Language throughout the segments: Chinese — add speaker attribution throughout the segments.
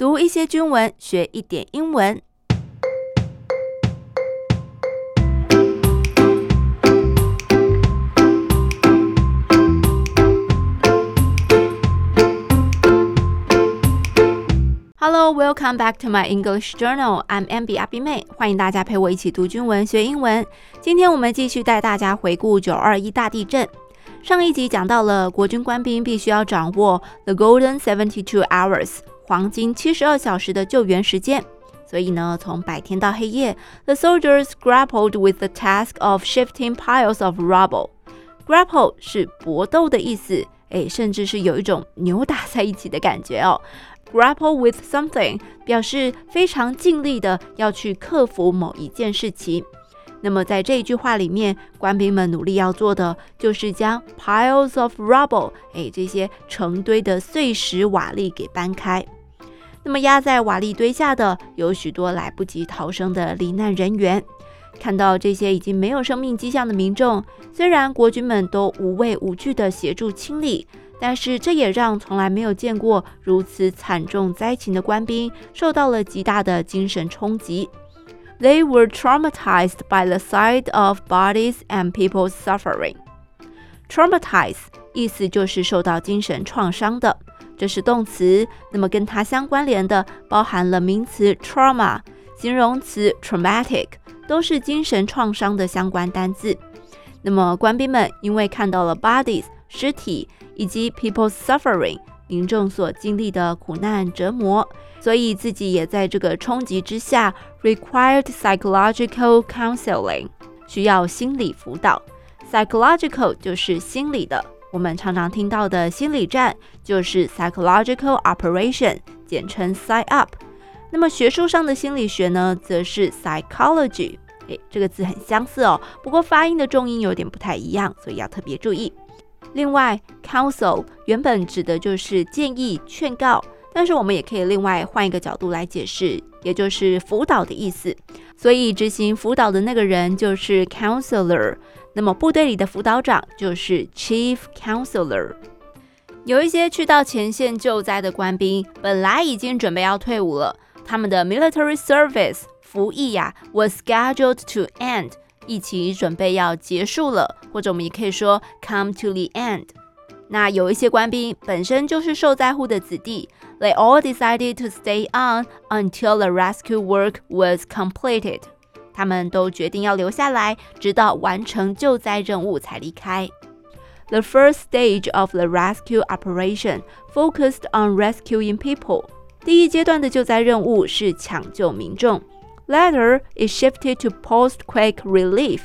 Speaker 1: 读一些军文，学一点英文。Hello, welcome back to my English journal. I'm Abby 阿碧妹，欢迎大家陪我一起读军文学英文。今天我们继续带大家回顾九二一大地震。上一集讲到了国军官兵必须要掌握 the golden seventy two hours 黄金七十二小时的救援时间，所以呢，从白天到黑夜，the soldiers grappled with the task of shifting piles of rubble。grapple 是搏斗的意思，诶，甚至是有一种扭打在一起的感觉哦。grapple with something 表示非常尽力的要去克服某一件事情。那么在这一句话里面，官兵们努力要做的就是将 piles of rubble，哎，这些成堆的碎石瓦砾给搬开。那么压在瓦砾堆下的有许多来不及逃生的罹难人员。看到这些已经没有生命迹象的民众，虽然国军们都无畏无惧地协助清理，但是这也让从来没有见过如此惨重灾情的官兵受到了极大的精神冲击。They were traumatized by the sight of bodies and people's suffering. Traumatize 意思就是受到精神创伤的，这是动词。那么跟它相关联的包含了名词 trauma、形容词 traumatic，都是精神创伤的相关单字。那么官兵们因为看到了 bodies 尸体以及 people's suffering。民众所经历的苦难折磨，所以自己也在这个冲击之下，required psychological counseling，需要心理辅导。psychological 就是心理的，我们常常听到的心理战就是 psychological operation，简称 psy up。那么学术上的心理学呢，则是 psychology。诶，这个字很相似哦，不过发音的重音有点不太一样，所以要特别注意。另外，counsel 原本指的就是建议、劝告，但是我们也可以另外换一个角度来解释，也就是辅导的意思。所以执行辅导的那个人就是 counselor，那么部队里的辅导长就是 chief counselor。有一些去到前线救灾的官兵，本来已经准备要退伍了，他们的 military service 服役呀、was scheduled to end。一起准备要结束了，或者我们也可以说 come to the end。那有一些官兵本身就是受灾户的子弟，they all decided to stay on until the rescue work was completed。他们都决定要留下来，直到完成救灾任务才离开。The first stage of the rescue operation focused on rescuing people。第一阶段的救灾任务是抢救民众。Later is shifted to post-quake relief。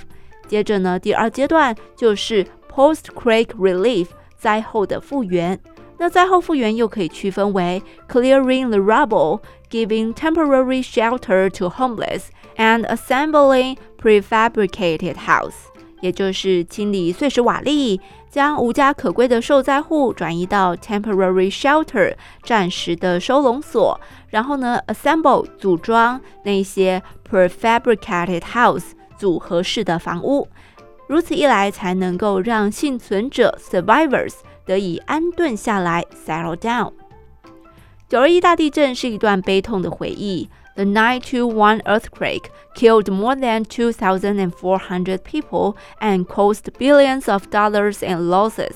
Speaker 1: 接着呢，第二阶段就是 post-quake relief，灾后的复原。那灾后复原又可以区分为 clearing the rubble, giving temporary shelter to homeless, and assembling prefabricated house。也就是清理碎石瓦砾，将无家可归的受灾户转移到 temporary shelter 暂时的收容所，然后呢，assemble 组装那些 prefabricated house 组合式的房屋，如此一来才能够让幸存者 survivors 得以安顿下来 settle down。九二一大地震是一段悲痛的回忆。The 921 earthquake killed more than 2,400 people and caused billions of dollars in losses.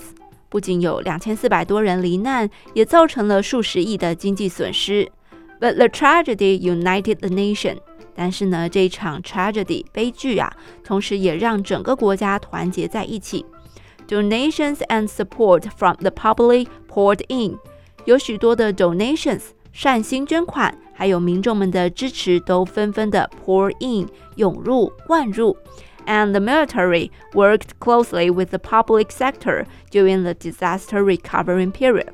Speaker 1: 不仅有两千四百多人罹难，也造成了数十亿的经济损失。But the tragedy united the nation. 但是呢，这一场 tragedy 悲剧啊，同时也让整个国家团结在一起。Donations and support from the public poured in. 有许多的 donations 善心捐款。还有民众们的支持都纷纷的 pour in 涌入灌入，and the military worked closely with the public sector during the disaster recovery period。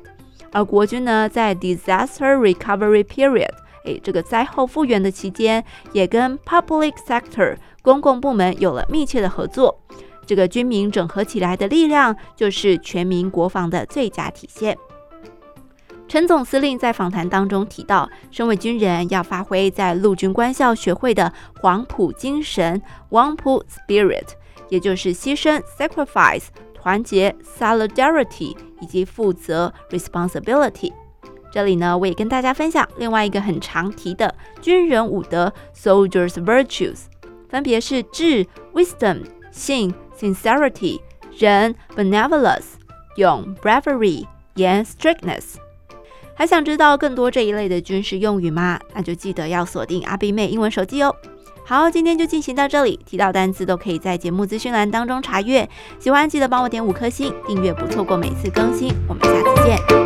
Speaker 1: 而国军呢，在 disaster recovery period，诶，这个灾后复原的期间，也跟 public sector 公共部门有了密切的合作。这个军民整合起来的力量，就是全民国防的最佳体现。陈总司令在访谈当中提到，身为军人要发挥在陆军官校学会的黄埔精神 （Whampoa Spirit），也就是牺牲 （sacrifice）、团结 （solidarity） 以及负责 （responsibility）。这里呢，我也跟大家分享另外一个很常提的军人五德 （Soldiers Virtues），分别是智 （Wisdom）、信 （Sincerity）、仁 （Benevolence）、勇 （Bravery）、严 （Strictness）。还想知道更多这一类的军事用语吗？那就记得要锁定阿碧妹英文手机哦。好，今天就进行到这里，提到单词都可以在节目资讯栏当中查阅。喜欢记得帮我点五颗星，订阅不错过每次更新。我们下次见。